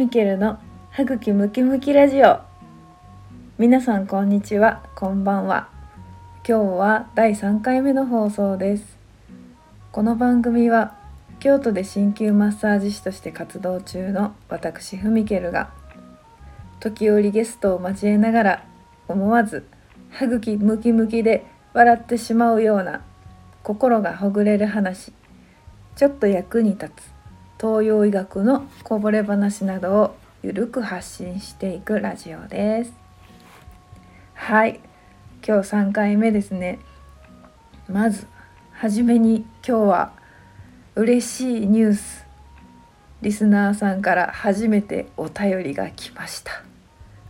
ミケルの歯茎ムキムキラジオ。皆さんこんにちは。こんばんは。今日は第3回目の放送です。この番組は京都で鍼灸マッサージ師として活動中の私フミケルが時折ゲストを交えながら思わず歯茎ムキムキで笑ってしまうような心がほぐれる話。ちょっと役に立つ東洋医学のこぼれ話などをゆるく発信していくラジオです。はい。今日3回目ですね。まずはじめに今日は嬉しいニュース。リスナーさんから初めてお便りが来ました。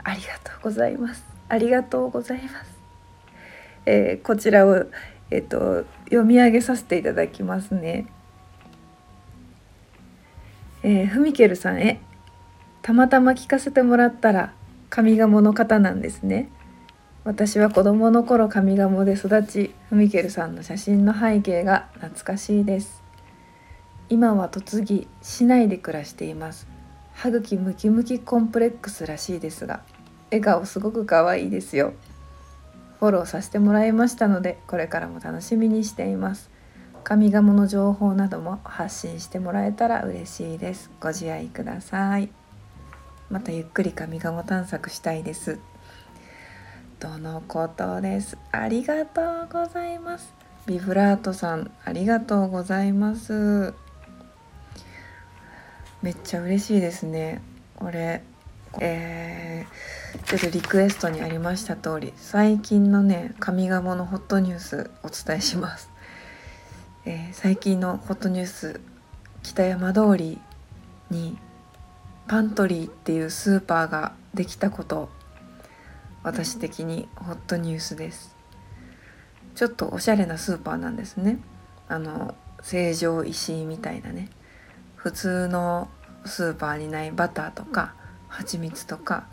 ありがとうございます。ありがとうございます、えー、こちらをえっ、と読み上げさせていただきますね。えー、フミケルさんへたまたま聞かせてもらったら上賀茂の方なんですね。私は子供の頃上賀茂で育ちフミケルさんの写真の背景が懐かしいです。今は嫁ぎ市内で暮らしています。歯茎ムキムキコンプレックスらしいですが笑顔すごく可愛いですよ。フォローさせてもらいましたのでこれからも楽しみにしています。上賀茂の情報なども発信してもらえたら嬉しいです。ご自愛ください。またゆっくり上賀茂探索したいです。とのことです。ありがとうございます。ビブラートさんありがとうございます。めっちゃ嬉しいですね。これえー、ちょっとリクエストにありました通り最近のね上賀茂のホットニュースお伝えします。えー、最近のホットニュース北山通りにパントリーっていうスーパーができたこと私的にホットニュースです。ちょっとおしゃれなスーパーなんですね。あの成城石井みたいなね。普通のスーパーにないバターとか蜂蜜とか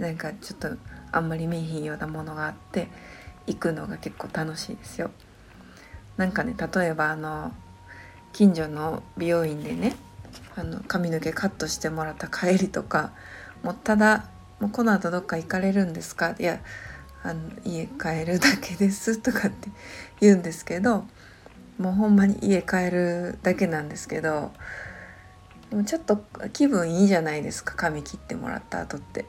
なんかちょっとあんまり見えひんようなものがあって行くのが結構楽しいですよ。なんかね例えばあの近所の美容院でねあの髪の毛カットしてもらった帰りとかもうただ「もうこの後どっか行かれるんですか?」いやあの家帰るだけですとかって 言うんですけどもうほんまに家帰るだけなんですけどでもちょっと気分いいじゃないですか髪切ってもらった後って。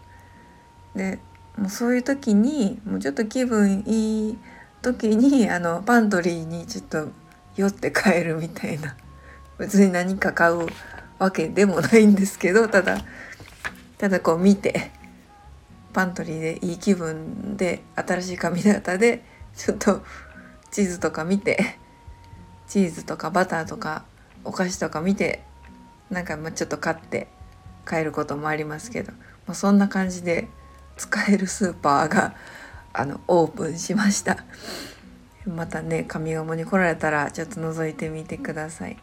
でもうそういう時にもうちょっと気分いい時にあのパントリーにちょっと寄って帰るみたいな。別に何か買うわけでもないんですけどただただこう見てパントリーでいい気分で新しい髪型でちょっとチーズとか見てチーズとかバターとかお菓子とか見てなんかまあちょっと買って帰ることもありますけど、まあ、そんな感じで使えるスーパーがあのオープンしました。またね上賀に来られたらちょっと覗いてみてください、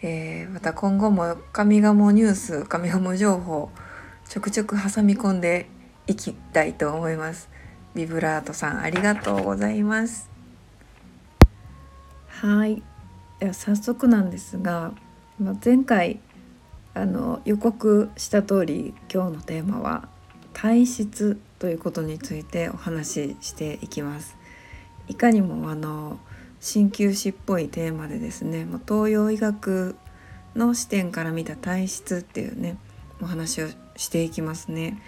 えー、また今後も上賀ニュース上賀情報ちょくちょく挟み込んでいきたいと思います。ビブラートさんありがとうございます。はい。早速なんですがま前回あの予告した通り今日のテーマは体質。ということについてお話ししていきます。いかにもあの鍼灸師っぽいテーマでですね東洋医学の視点から見た体質っていうねお話をしていきますね。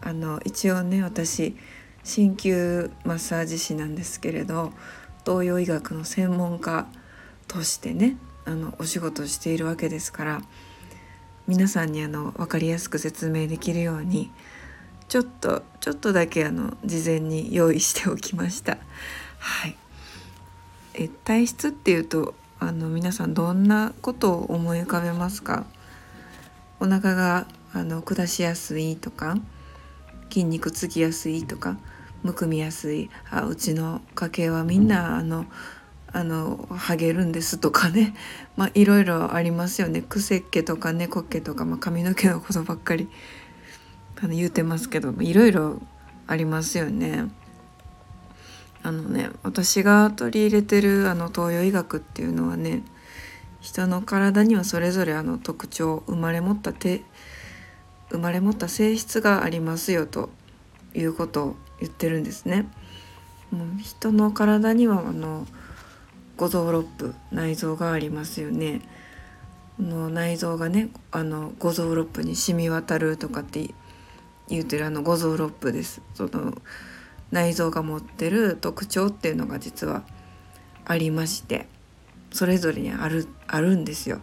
あの一応ね私鍼灸マッサージ師なんですけれど東洋医学の専門家としてねあのお仕事しているわけですから皆さんにあの分かりやすく説明できるようにちょっとちょっとだけあの事前に用意しておきました。はい、え体質っていうとあの皆さんどんなことを思い浮かべますか？お腹があの下しやすいとか筋肉つきやすいとかむくみやすい。あうちの家系はみんなあのあのハゲるんですとかね。まあいろいろありますよね。癖っ気とか猫っ気とか、まあ、髪の毛のことばっかりあの言うてますけどいろいろありますよね。あのね私が取り入れてるあの東洋医学っていうのはね人の体にはそれぞれあの特徴生まれ持った手生まれ持った性質がありますよということを言ってるんですね。もう人の体にはあの五臓六腑内臓がありますよね。の内臓がねあの五臓六腑に染み渡るとかって言うてるあの五臓六腑です。その内臓が持ってる特徴っていうのが実はありましてそれぞれにあるあるんですよ。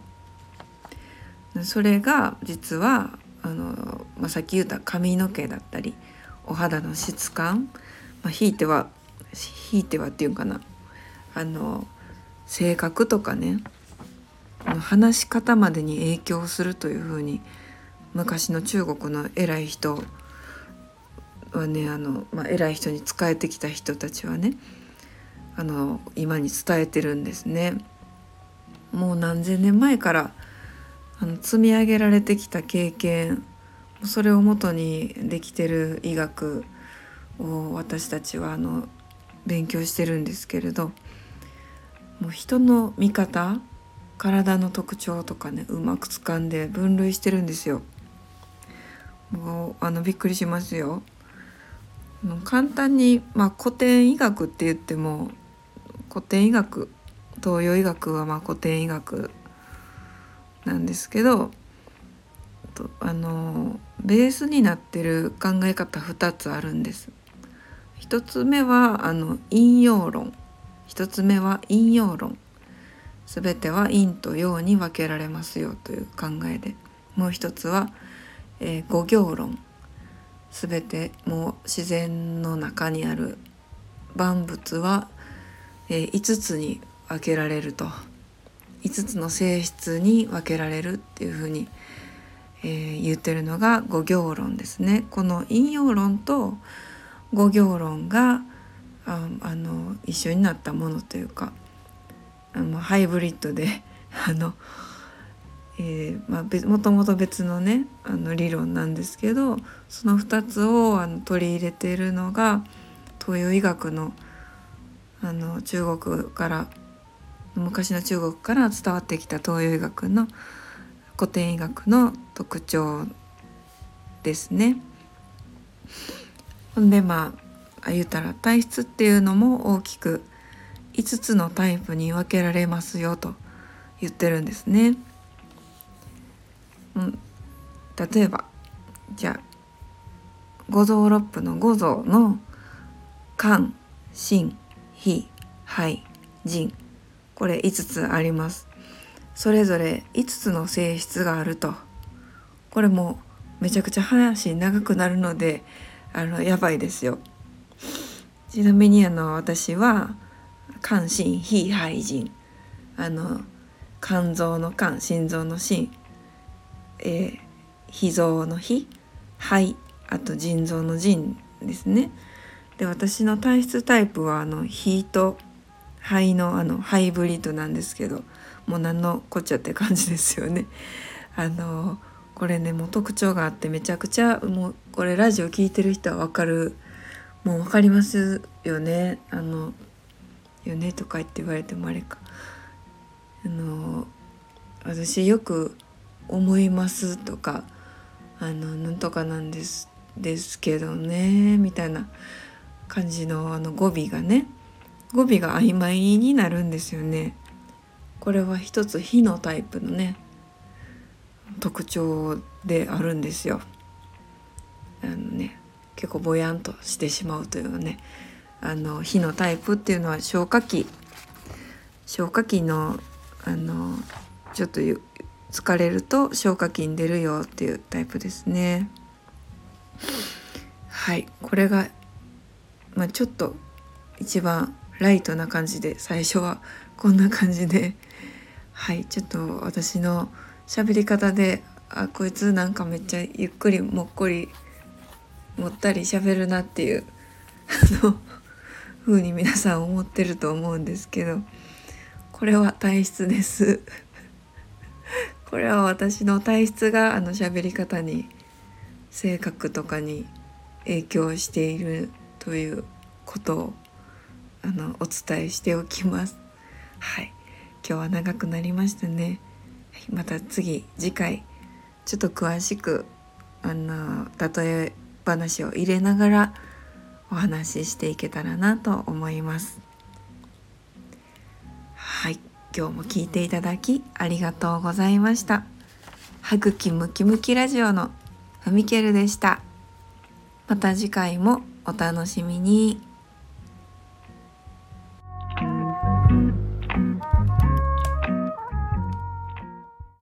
それが実はあの、まあ、さっき言った髪の毛だったりお肌の質感、まあ、ひいてはひいてはっていうかなあの性格とかね話し方までに影響するというふうに昔の中国の偉い人はねあの、まあ、偉い人に仕えてきた人たちはねあの今に伝えてるんですね。もう何千年前からあの積み上げられてきた経験それをもとにできてる医学を私たちはあの勉強してるんですけれどもう人の見方体の特徴とかねうまく掴んで分類してるんですよ。もうあのびっくりしますよ。簡単に、まあ、古典医学って言っても古典医学東洋医学はまあ古典医学なんですけどあのベースになってる考え方2つあるんです。1つ目はあの引用論。1つ目は引用論。全ては陰と陽に分けられますよという考えで。もう一つは、えー、五行論。全てもう自然の中にある万物は、えー、5つに分けられると5つの性質に分けられるっていうふうに、えー、言ってるのが五行論ですね。この引用論と五行論がああの一緒になったものというかあのハイブリッドで あの、えーまあ、もともと別のねあの理論なんですけどその2つをあの取り入れているのが東洋医学のあの中国から昔の中国から伝わってきた東洋医学の古典医学の特徴ですね。ほんでまあ言うたら体質っていうのも大きく5つのタイプに分けられますよと言ってるんですね。例えばじゃあ五臓六腑の五臓の肝心脾肺腎。これ5つあります。それぞれ5つの性質があると。これもめちゃくちゃ話長くなるのであのやばいですよ。ちなみにあの私は肝心脾肺腎。あの肝臓の肝心臓の心、えー、脾臓の脾肺あと腎臓の腎ですね。で私の体質タイプはあの脾と肺のあのハイブリッドなんですけどもう何のこっちゃって感じですよね。あのこれねもう特徴があってめちゃくちゃもうこれラジオ聞いてる人は分かる。もう分かりますよね。あのよねとか言って言われてもあれか。あの私よく思いますとかあのなんとかなんですですけどねみたいな感じのあの語尾がね語尾が曖昧になるんですよね。これは一つ火のタイプのね特徴であるんですよ。あのね結構ぼやんとしてしまうというねあの火のタイプっていうのは消化器消化器のあのちょっと疲れると消化器に出るよっていうタイプですね。はい。これが、まあ、ちょっと一番ライトな感じで最初はこんな感じで。はい。ちょっと私の喋り方であこいつなんかめっちゃゆっくりもっこりもったり喋るなっていうあの風に皆さん思ってると思うんですけどこれは体質です。これは私の体質があの喋り方に性格とかに影響しているということをあのお伝えしておきます。はい、今日は長くなりましたね。また次次回ちょっと詳しくあの例え話を入れながらお話ししていけたらなと思います今日も聞いていただきありがとうございました歯茎ムキムキラジオのふみけるでしたまた次回もお楽しみに。